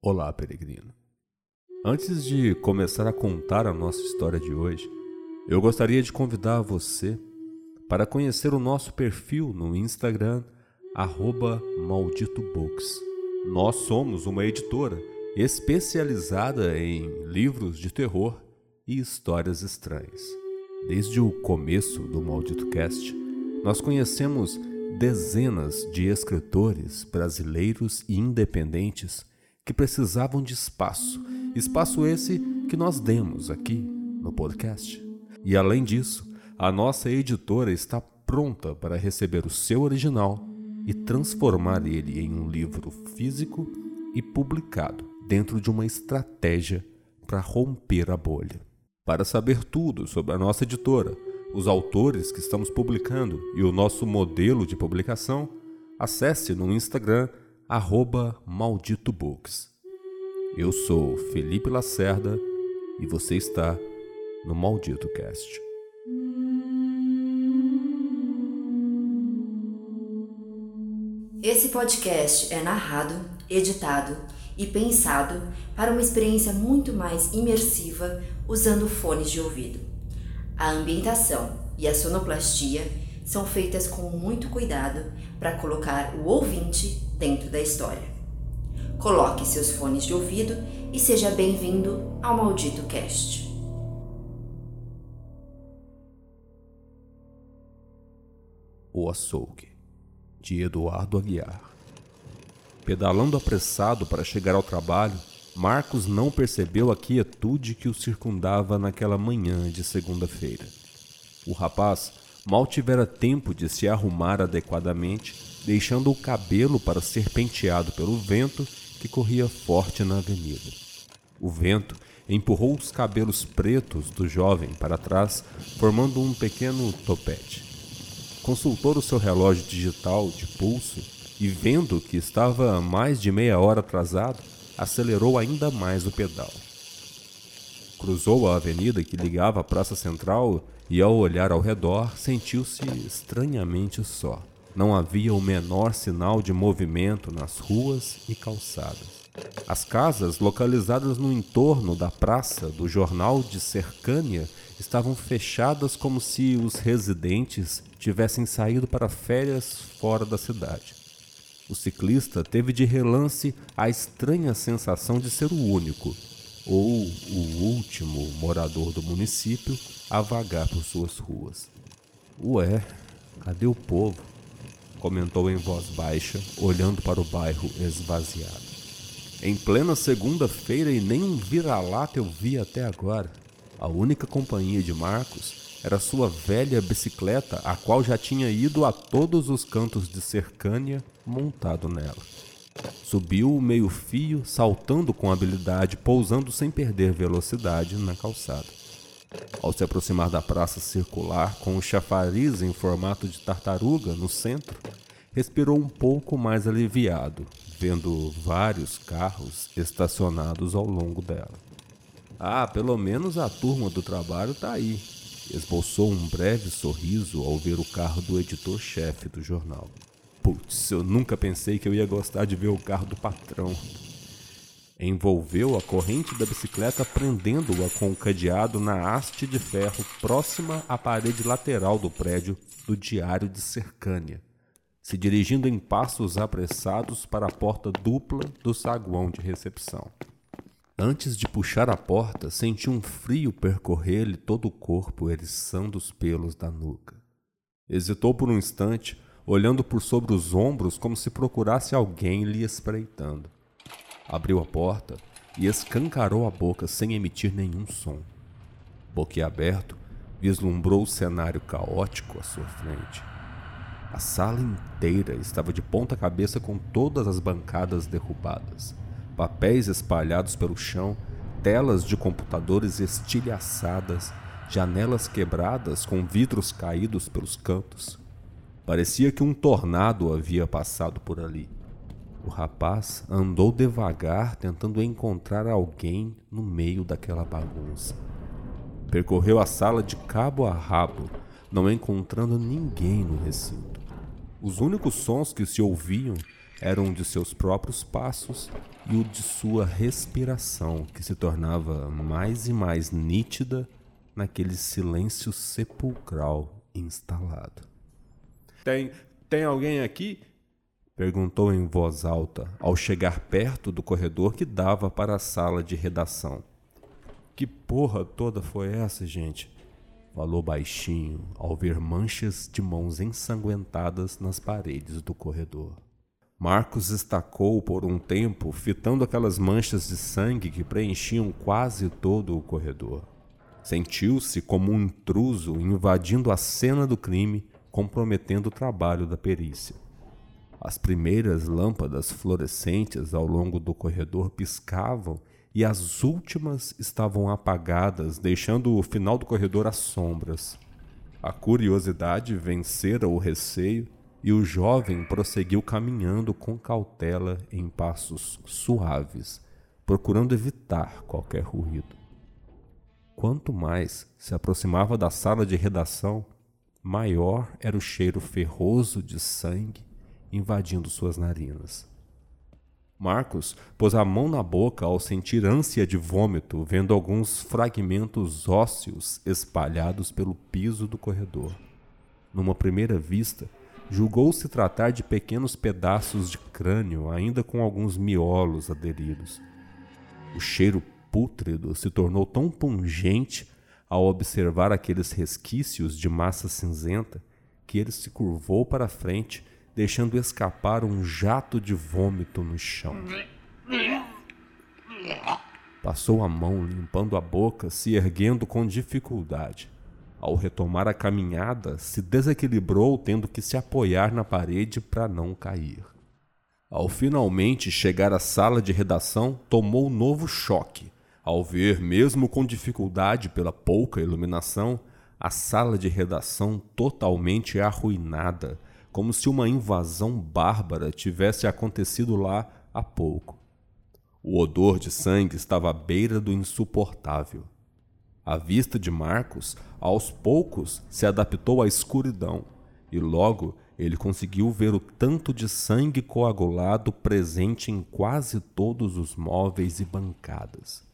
Olá, peregrino. Antes de começar a contar a nossa história de hoje, eu gostaria de convidar você para conhecer o nosso perfil no Instagram, malditobooks. Nós somos uma editora especializada em livros de terror e histórias estranhas. Desde o começo do Maldito Cast, nós conhecemos dezenas de escritores brasileiros e independentes que precisavam de espaço, espaço esse que nós demos aqui no podcast. E além disso, a nossa editora está pronta para receber o seu original e transformar ele em um livro físico e publicado dentro de uma estratégia para romper a bolha. Para saber tudo sobre a nossa editora, os autores que estamos publicando e o nosso modelo de publicação, acesse no Instagram arroba Maldito Books. Eu sou Felipe Lacerda e você está no Maldito Cast. Esse podcast é narrado, editado e pensado para uma experiência muito mais imersiva usando fones de ouvido. A ambientação e a sonoplastia são feitas com muito cuidado para colocar o ouvinte dentro da história. Coloque seus fones de ouvido e seja bem-vindo ao Maldito Cast. O Açougue, de Eduardo Aguiar. Pedalando apressado para chegar ao trabalho, Marcos não percebeu a quietude que o circundava naquela manhã de segunda-feira. O rapaz mal tivera tempo de se arrumar adequadamente, deixando o cabelo para ser penteado pelo vento que corria forte na avenida. O vento empurrou os cabelos pretos do jovem para trás, formando um pequeno topete. Consultou o seu relógio digital de pulso e, vendo que estava mais de meia hora atrasado, acelerou ainda mais o pedal. Cruzou a avenida que ligava à Praça Central e, ao olhar ao redor, sentiu-se estranhamente só. Não havia o menor sinal de movimento nas ruas e calçadas. As casas localizadas no entorno da praça do jornal de Cercânia estavam fechadas como se os residentes tivessem saído para férias fora da cidade. O ciclista teve de relance a estranha sensação de ser o único, ou o último morador do município a vagar por suas ruas. Ué, cadê o povo? comentou em voz baixa, olhando para o bairro esvaziado. Em plena segunda-feira e nem um vira-lata eu vi até agora. A única companhia de Marcos era sua velha bicicleta, a qual já tinha ido a todos os cantos de cercânia montado nela. Subiu o meio-fio, saltando com habilidade, pousando sem perder velocidade na calçada. Ao se aproximar da praça circular, com o chafariz em formato de tartaruga no centro, respirou um pouco mais aliviado, vendo vários carros estacionados ao longo dela. Ah, pelo menos a turma do trabalho está aí. Esboçou um breve sorriso ao ver o carro do editor-chefe do jornal. Putz, eu nunca pensei que eu ia gostar de ver o carro do patrão. Envolveu a corrente da bicicleta prendendo-a com o cadeado na haste de ferro próxima à parede lateral do prédio do Diário de Cercânia, se dirigindo em passos apressados para a porta dupla do saguão de recepção. Antes de puxar a porta, senti um frio percorrer-lhe todo o corpo, eriçando os pelos da nuca. Hesitou por um instante, olhando por sobre os ombros como se procurasse alguém lhe espreitando. Abriu a porta e escancarou a boca sem emitir nenhum som. Boquiaberto, vislumbrou o cenário caótico à sua frente. A sala inteira estava de ponta cabeça com todas as bancadas derrubadas, papéis espalhados pelo chão, telas de computadores estilhaçadas, janelas quebradas com vidros caídos pelos cantos. Parecia que um tornado havia passado por ali. O rapaz andou devagar, tentando encontrar alguém no meio daquela bagunça. Percorreu a sala de cabo a rabo, não encontrando ninguém no recinto. Os únicos sons que se ouviam eram de seus próprios passos e o de sua respiração, que se tornava mais e mais nítida naquele silêncio sepulcral instalado. Tem, tem alguém aqui? perguntou em voz alta ao chegar perto do corredor que dava para a sala de redação. Que porra toda foi essa, gente? Falou baixinho ao ver manchas de mãos ensanguentadas nas paredes do corredor. Marcos estacou por um tempo, fitando aquelas manchas de sangue que preenchiam quase todo o corredor. Sentiu-se como um intruso invadindo a cena do crime, comprometendo o trabalho da perícia. As primeiras lâmpadas fluorescentes ao longo do corredor piscavam e as últimas estavam apagadas, deixando o final do corredor às sombras. A curiosidade vencera o receio e o jovem prosseguiu caminhando com cautela em passos suaves, procurando evitar qualquer ruído. Quanto mais se aproximava da sala de redação, maior era o cheiro ferroso de sangue invadindo suas narinas. Marcos pôs a mão na boca ao sentir ânsia de vômito, vendo alguns fragmentos ósseos espalhados pelo piso do corredor. Numa primeira vista, julgou-se tratar de pequenos pedaços de crânio, ainda com alguns miolos aderidos. O cheiro pútrido se tornou tão pungente ao observar aqueles resquícios de massa cinzenta que ele se curvou para frente deixando escapar um jato de vômito no chão. Passou a mão limpando a boca, se erguendo com dificuldade. Ao retomar a caminhada, se desequilibrou, tendo que se apoiar na parede para não cair. Ao finalmente chegar à sala de redação, tomou um novo choque. Ao ver, mesmo com dificuldade pela pouca iluminação, a sala de redação totalmente arruinada, como se uma invasão bárbara tivesse acontecido lá há pouco. O odor de sangue estava à beira do insuportável. A vista de Marcos, aos poucos, se adaptou à escuridão, e logo ele conseguiu ver o tanto de sangue coagulado presente em quase todos os móveis e bancadas.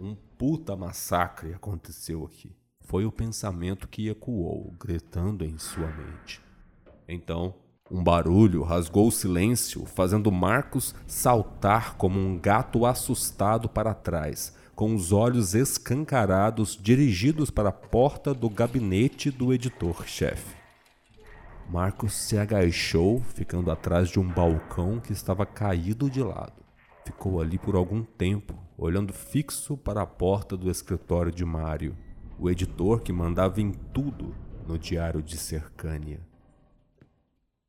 Um puta massacre aconteceu aqui. Foi o pensamento que ecoou, gritando em sua mente. Então, um barulho rasgou o silêncio, fazendo Marcos saltar como um gato assustado para trás, com os olhos escancarados dirigidos para a porta do gabinete do editor-chefe. Marcos se agachou, ficando atrás de um balcão que estava caído de lado. Ficou ali por algum tempo, olhando fixo para a porta do escritório de Mário, o editor que mandava em tudo no diário de Cercânia.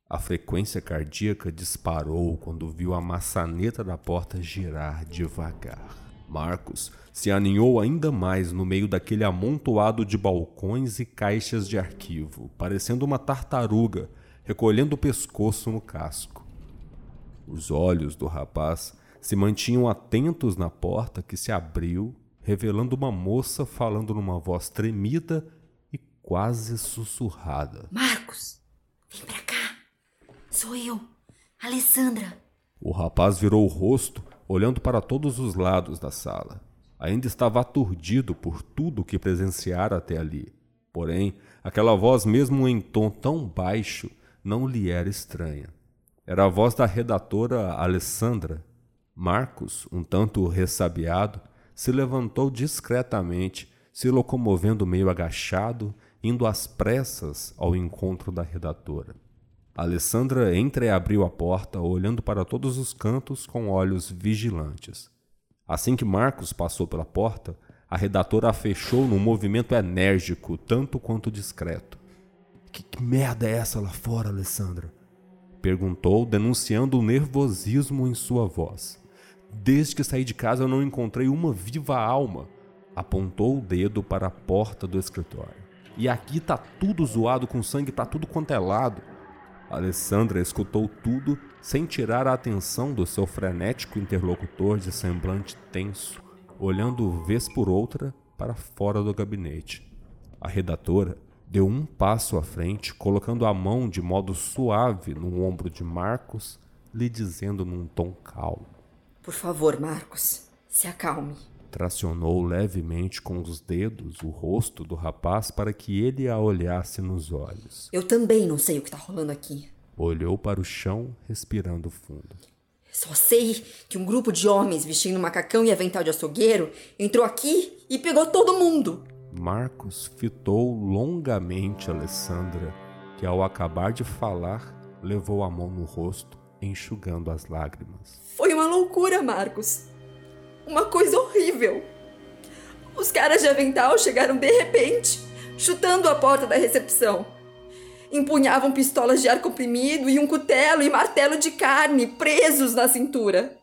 A frequência cardíaca disparou quando viu a maçaneta da porta girar devagar. Marcos se aninhou ainda mais no meio daquele amontoado de balcões e caixas de arquivo, parecendo uma tartaruga recolhendo o pescoço no casco. Os olhos do rapaz se mantinham atentos na porta que se abriu, revelando uma moça falando numa voz tremida e quase sussurrada. Marcos, vem pra cá. Sou eu, Alessandra. O rapaz virou o rosto, olhando para todos os lados da sala. Ainda estava aturdido por tudo o que presenciara até ali. Porém, aquela voz, mesmo em tom tão baixo, não lhe era estranha. Era a voz da redatora Alessandra. Marcos, um tanto ressabiado, se levantou discretamente, se locomovendo meio agachado, indo às pressas ao encontro da redatora. Alessandra entreabriu a porta, olhando para todos os cantos com olhos vigilantes. Assim que Marcos passou pela porta, a redatora a fechou num movimento enérgico, tanto quanto discreto. Que, que merda é essa lá fora, Alessandra? Perguntou, denunciando o nervosismo em sua voz. Desde que saí de casa eu não encontrei uma viva alma. Apontou o dedo para a porta do escritório. E aqui tá tudo zoado com sangue para tudo quanto é lado. Alessandra escutou tudo sem tirar a atenção do seu frenético interlocutor de semblante tenso, olhando vez por outra para fora do gabinete. A redatora deu um passo à frente, colocando a mão de modo suave no ombro de Marcos, lhe dizendo num tom calmo: Por favor, Marcos, se acalme. Tracionou levemente com os dedos o rosto do rapaz para que ele a olhasse nos olhos. Eu também não sei o que está rolando aqui. Olhou para o chão, respirando fundo. Só sei que um grupo de homens vestindo macacão e avental de açougueiro entrou aqui e pegou todo mundo. Marcos fitou longamente Alessandra, que ao acabar de falar, levou a mão no rosto, enxugando as lágrimas. Foi uma loucura, Marcos. Uma coisa horrível. Os caras de avental chegaram de repente, chutando a porta da recepção. Empunhavam pistolas de ar comprimido e um cutelo e martelo de carne presos na cintura.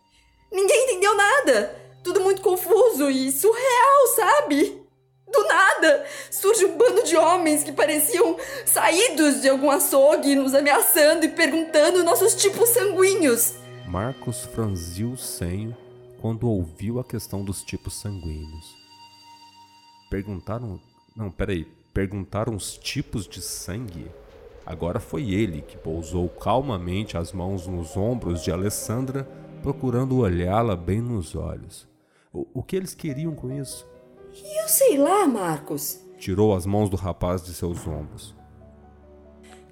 Ninguém entendeu nada. Tudo muito confuso e surreal, sabe? Do nada, surge um bando de homens que pareciam saídos de algum açougue, nos ameaçando e perguntando nossos tipos sanguíneos. Marcos franziu o senho quando ouviu a questão dos tipos sanguíneos. Perguntaram. Não, peraí. Perguntaram os tipos de sangue? Agora foi ele que pousou calmamente as mãos nos ombros de Alessandra, procurando olhá-la bem nos olhos. O, o que eles queriam com isso? Eu sei lá, Marcos. Tirou as mãos do rapaz de seus ombros.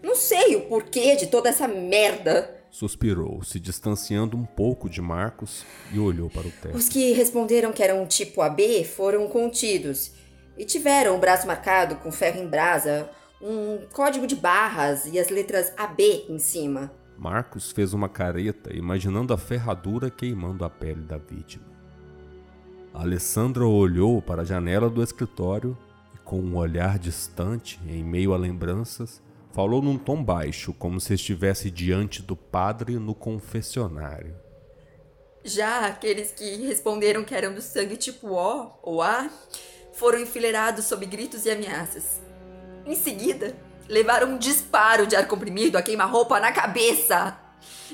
Não sei o porquê de toda essa merda. Suspirou, se distanciando um pouco de Marcos e olhou para o teto. Os que responderam que eram tipo AB foram contidos e tiveram o braço marcado com ferro em brasa, um código de barras e as letras AB em cima. Marcos fez uma careta, imaginando a ferradura queimando a pele da vítima. Alessandra olhou para a janela do escritório e, com um olhar distante, em meio a lembranças, falou num tom baixo, como se estivesse diante do padre no confessionário. Já aqueles que responderam que eram do sangue tipo O ou A foram enfileirados sob gritos e ameaças. Em seguida, levaram um disparo de ar comprimido a queima-roupa na cabeça.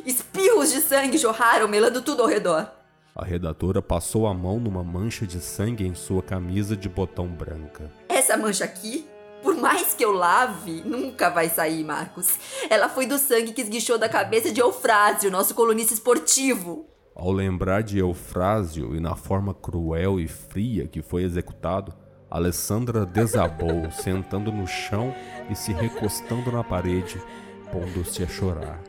Espirros de sangue jorraram, melando tudo ao redor. A redatora passou a mão numa mancha de sangue em sua camisa de botão branca. Essa mancha aqui, por mais que eu lave, nunca vai sair, Marcos. Ela foi do sangue que esguichou da cabeça de Eufrásio, nosso colunista esportivo. Ao lembrar de Eufrásio e na forma cruel e fria que foi executado, Alessandra desabou, sentando no chão e se recostando na parede, pondo-se a chorar.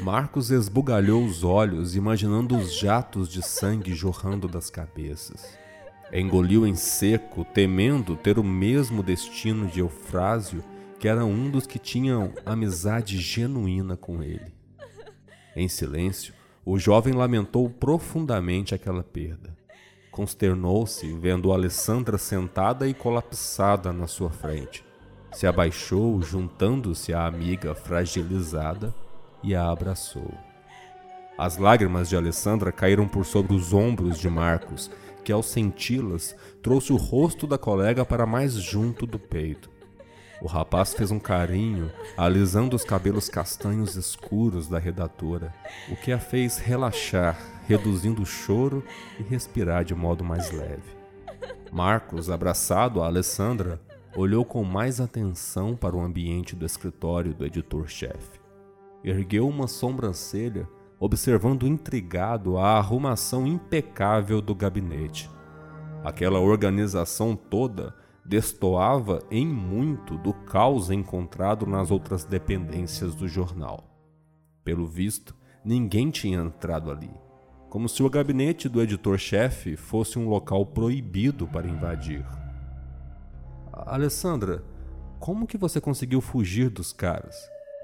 Marcos esbugalhou os olhos, imaginando os jatos de sangue jorrando das cabeças. Engoliu em seco, temendo ter o mesmo destino de Eufrásio, que era um dos que tinham amizade genuína com ele. Em silêncio, o jovem lamentou profundamente aquela perda. Consternou-se vendo Alessandra sentada e colapsada na sua frente. Se abaixou, juntando-se à amiga fragilizada e a abraçou. As lágrimas de Alessandra caíram por sobre os ombros de Marcos, que ao senti-las trouxe o rosto da colega para mais junto do peito. O rapaz fez um carinho, alisando os cabelos castanhos escuros da redatora, o que a fez relaxar, reduzindo o choro e respirar de modo mais leve. Marcos, abraçado a Alessandra, olhou com mais atenção para o ambiente do escritório do editor-chefe ergueu uma sobrancelha, observando intrigado a arrumação impecável do gabinete. Aquela organização toda destoava em muito do caos encontrado nas outras dependências do jornal. Pelo visto, ninguém tinha entrado ali, como se o gabinete do editor-chefe fosse um local proibido para invadir. Alessandra, como que você conseguiu fugir dos caras?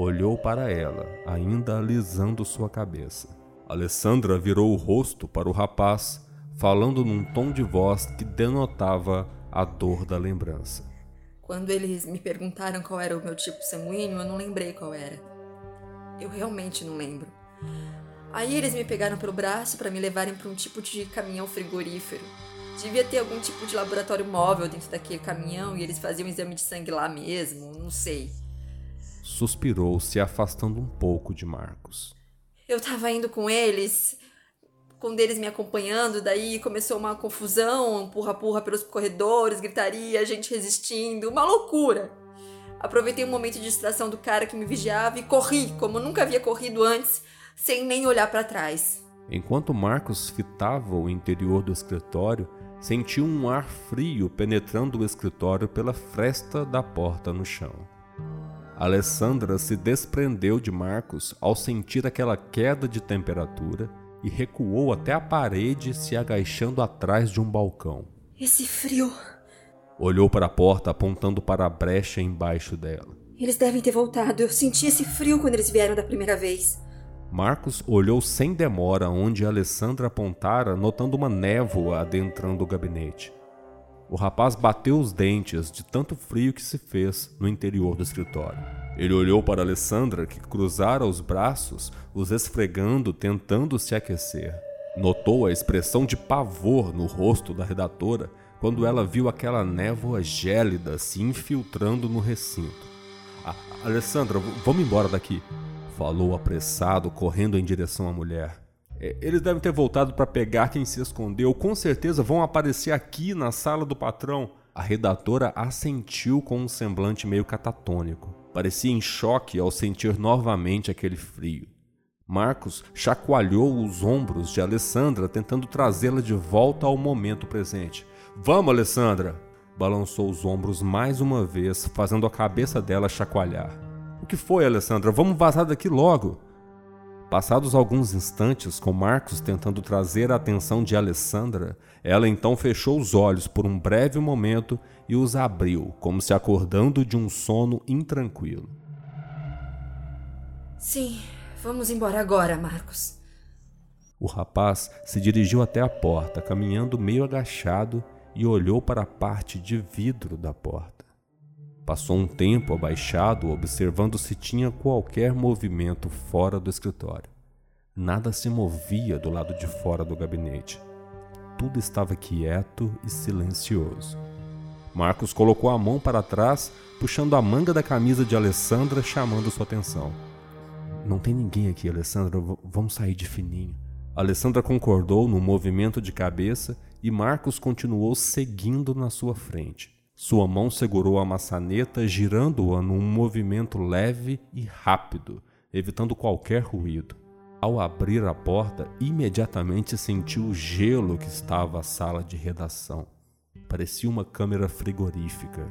Olhou para ela, ainda alisando sua cabeça. Alessandra virou o rosto para o rapaz, falando num tom de voz que denotava a dor da lembrança. Quando eles me perguntaram qual era o meu tipo sanguíneo, eu não lembrei qual era. Eu realmente não lembro. Aí eles me pegaram pelo braço para me levarem para um tipo de caminhão frigorífero. Devia ter algum tipo de laboratório móvel dentro daquele caminhão e eles faziam um exame de sangue lá mesmo, não sei. Suspirou, se afastando um pouco de Marcos. Eu tava indo com eles com um deles me acompanhando, daí começou uma confusão, empurra-purra pelos corredores, gritaria, gente resistindo, uma loucura. Aproveitei um momento de distração do cara que me vigiava e corri, como nunca havia corrido antes, sem nem olhar para trás. Enquanto Marcos fitava o interior do escritório, sentiu um ar frio penetrando o escritório pela fresta da porta no chão. Alessandra se desprendeu de Marcos ao sentir aquela queda de temperatura e recuou até a parede, se agachando atrás de um balcão. Esse frio. Olhou para a porta, apontando para a brecha embaixo dela. Eles devem ter voltado. Eu senti esse frio quando eles vieram da primeira vez. Marcos olhou sem demora onde Alessandra apontara, notando uma névoa adentrando o gabinete. O rapaz bateu os dentes de tanto frio que se fez no interior do escritório. Ele olhou para Alessandra, que cruzara os braços, os esfregando, tentando se aquecer. Notou a expressão de pavor no rosto da redatora quando ela viu aquela névoa gélida se infiltrando no recinto. Ah, Alessandra, vamos embora daqui falou apressado, correndo em direção à mulher. É, eles devem ter voltado para pegar quem se escondeu. Com certeza vão aparecer aqui na sala do patrão. A redatora assentiu com um semblante meio catatônico. Parecia em choque ao sentir novamente aquele frio. Marcos chacoalhou os ombros de Alessandra, tentando trazê-la de volta ao momento presente. Vamos, Alessandra! Balançou os ombros mais uma vez, fazendo a cabeça dela chacoalhar. O que foi, Alessandra? Vamos vazar daqui logo. Passados alguns instantes, com Marcos tentando trazer a atenção de Alessandra, ela então fechou os olhos por um breve momento e os abriu, como se acordando de um sono intranquilo. Sim, vamos embora agora, Marcos. O rapaz se dirigiu até a porta, caminhando meio agachado, e olhou para a parte de vidro da porta. Passou um tempo abaixado, observando se tinha qualquer movimento fora do escritório. Nada se movia do lado de fora do gabinete. Tudo estava quieto e silencioso. Marcos colocou a mão para trás, puxando a manga da camisa de Alessandra, chamando sua atenção. Não tem ninguém aqui, Alessandra. V vamos sair de fininho. Alessandra concordou no movimento de cabeça e Marcos continuou seguindo na sua frente. Sua mão segurou a maçaneta, girando-a num movimento leve e rápido, evitando qualquer ruído. Ao abrir a porta, imediatamente sentiu o gelo que estava a sala de redação. Parecia uma câmera frigorífica.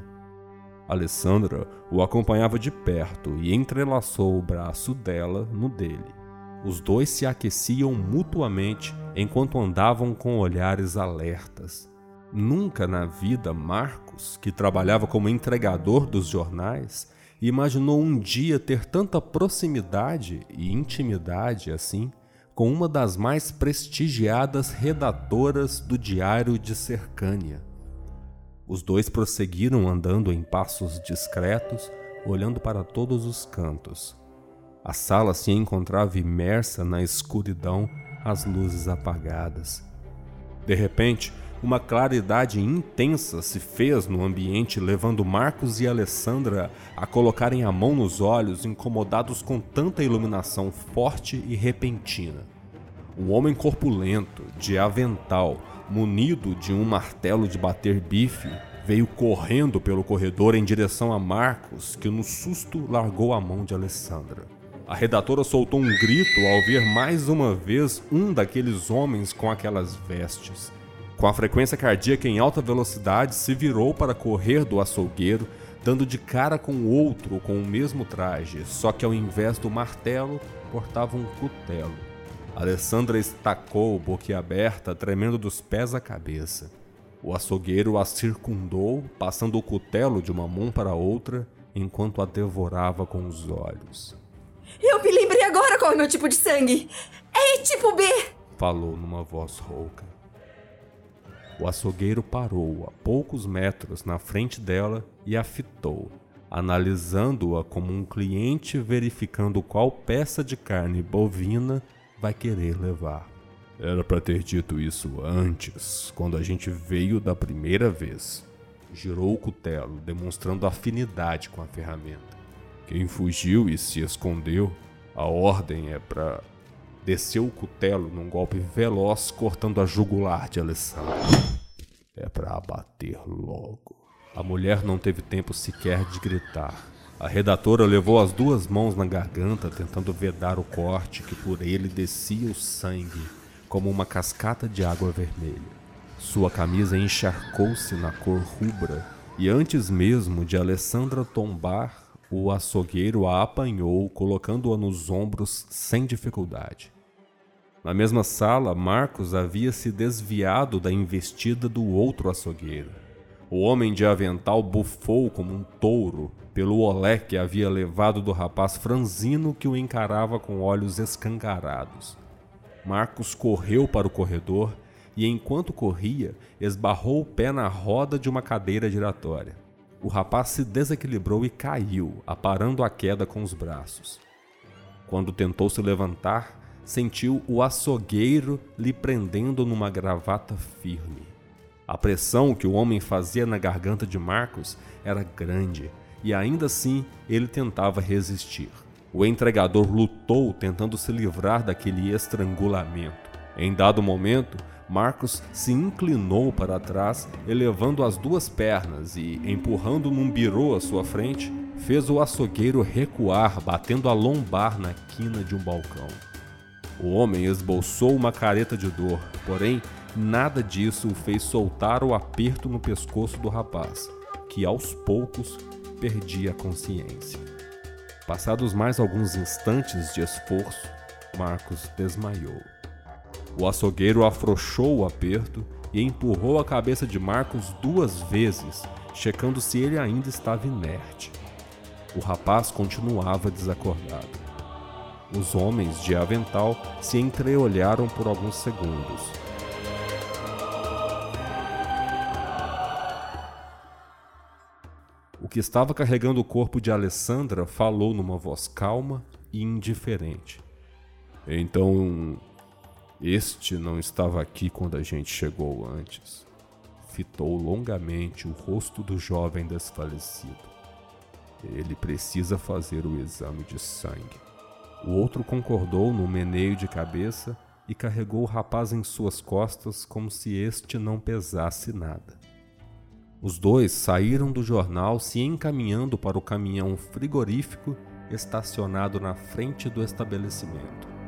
Alessandra o acompanhava de perto e entrelaçou o braço dela no dele. Os dois se aqueciam mutuamente enquanto andavam com olhares alertas. Nunca na vida Marcos, que trabalhava como entregador dos jornais, imaginou um dia ter tanta proximidade e intimidade assim com uma das mais prestigiadas redatoras do Diário de Cercânia. Os dois prosseguiram andando em passos discretos, olhando para todos os cantos. A sala se encontrava imersa na escuridão, as luzes apagadas. De repente, uma claridade intensa se fez no ambiente, levando Marcos e Alessandra a colocarem a mão nos olhos, incomodados com tanta iluminação forte e repentina. Um homem corpulento, de avental, munido de um martelo de bater bife, veio correndo pelo corredor em direção a Marcos, que no susto largou a mão de Alessandra. A redatora soltou um grito ao ver mais uma vez um daqueles homens com aquelas vestes. Com a frequência cardíaca em alta velocidade, se virou para correr do açougueiro, dando de cara com outro com o mesmo traje, só que ao invés do martelo, portava um cutelo. Alessandra estacou, boquiaberta, tremendo dos pés à cabeça. O açougueiro a circundou, passando o cutelo de uma mão para outra, enquanto a devorava com os olhos. Eu me lembrei agora qual é o meu tipo de sangue! É tipo B! Falou numa voz rouca. O açougueiro parou a poucos metros na frente dela e a fitou, analisando-a como um cliente verificando qual peça de carne bovina vai querer levar. Era para ter dito isso antes, quando a gente veio da primeira vez. Girou o cutelo, demonstrando afinidade com a ferramenta. Quem fugiu e se escondeu, a ordem é para desceu o cutelo num golpe veloz, cortando a jugular de Alessandra. É para abater logo. A mulher não teve tempo sequer de gritar. A redatora levou as duas mãos na garganta, tentando vedar o corte que por ele descia o sangue, como uma cascata de água vermelha. Sua camisa encharcou-se na cor rubra, e antes mesmo de Alessandra tombar, o açougueiro a apanhou, colocando-a nos ombros sem dificuldade. Na mesma sala, Marcos havia se desviado da investida do outro açougueiro. O homem de avental bufou como um touro pelo olé que havia levado do rapaz franzino que o encarava com olhos escancarados. Marcos correu para o corredor e, enquanto corria, esbarrou o pé na roda de uma cadeira giratória. O rapaz se desequilibrou e caiu, aparando a queda com os braços. Quando tentou se levantar, sentiu o açougueiro lhe prendendo numa gravata firme. A pressão que o homem fazia na garganta de Marcos era grande e ainda assim ele tentava resistir. O entregador lutou tentando se livrar daquele estrangulamento. Em dado momento, Marcos se inclinou para trás, elevando as duas pernas e, empurrando num birô à sua frente, fez o açougueiro recuar, batendo a lombar na quina de um balcão. O homem esboçou uma careta de dor, porém, nada disso o fez soltar o aperto no pescoço do rapaz, que aos poucos perdia a consciência. Passados mais alguns instantes de esforço, Marcos desmaiou. O açougueiro afrouxou o aperto e empurrou a cabeça de Marcos duas vezes, checando se ele ainda estava inerte. O rapaz continuava desacordado. Os homens de avental se entreolharam por alguns segundos. O que estava carregando o corpo de Alessandra falou numa voz calma e indiferente. Então, este não estava aqui quando a gente chegou antes. Fitou longamente o rosto do jovem desfalecido. Ele precisa fazer o exame de sangue. O outro concordou no meneio de cabeça e carregou o rapaz em suas costas como se este não pesasse nada. Os dois saíram do jornal se encaminhando para o caminhão frigorífico estacionado na frente do estabelecimento.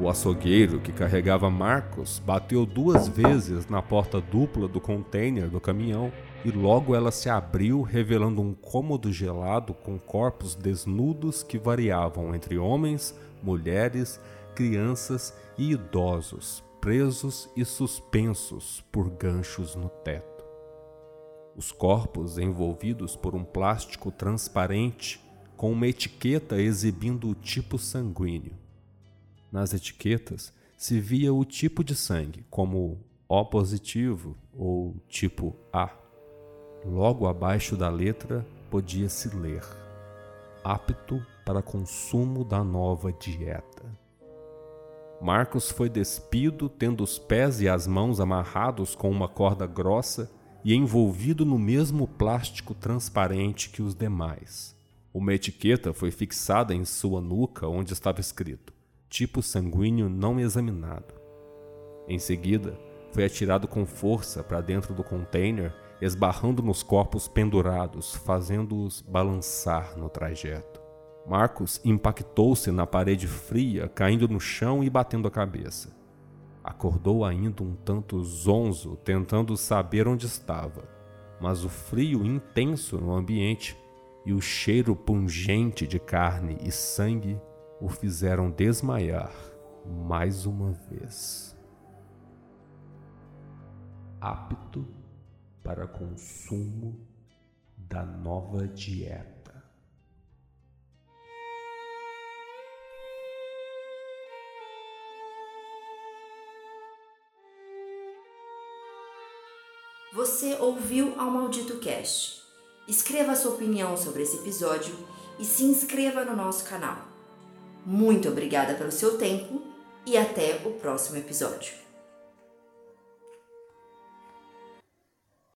O açougueiro que carregava Marcos bateu duas vezes na porta dupla do container do caminhão e logo ela se abriu, revelando um cômodo gelado com corpos desnudos que variavam entre homens, mulheres, crianças e idosos, presos e suspensos por ganchos no teto. Os corpos envolvidos por um plástico transparente com uma etiqueta exibindo o tipo sanguíneo. Nas etiquetas se via o tipo de sangue, como O positivo ou tipo A. Logo abaixo da letra podia-se ler: apto para consumo da nova dieta. Marcos foi despido, tendo os pés e as mãos amarrados com uma corda grossa e envolvido no mesmo plástico transparente que os demais. Uma etiqueta foi fixada em sua nuca, onde estava escrito: tipo sanguíneo não examinado. Em seguida, foi atirado com força para dentro do container, esbarrando nos corpos pendurados, fazendo-os balançar no trajeto. Marcos impactou-se na parede fria, caindo no chão e batendo a cabeça. Acordou ainda um tanto zonzo, tentando saber onde estava, mas o frio intenso no ambiente e o cheiro pungente de carne e sangue o fizeram desmaiar mais uma vez. Apto para consumo da nova dieta. Você ouviu ao Maldito Cast. Escreva sua opinião sobre esse episódio e se inscreva no nosso canal. Muito obrigada pelo seu tempo e até o próximo episódio.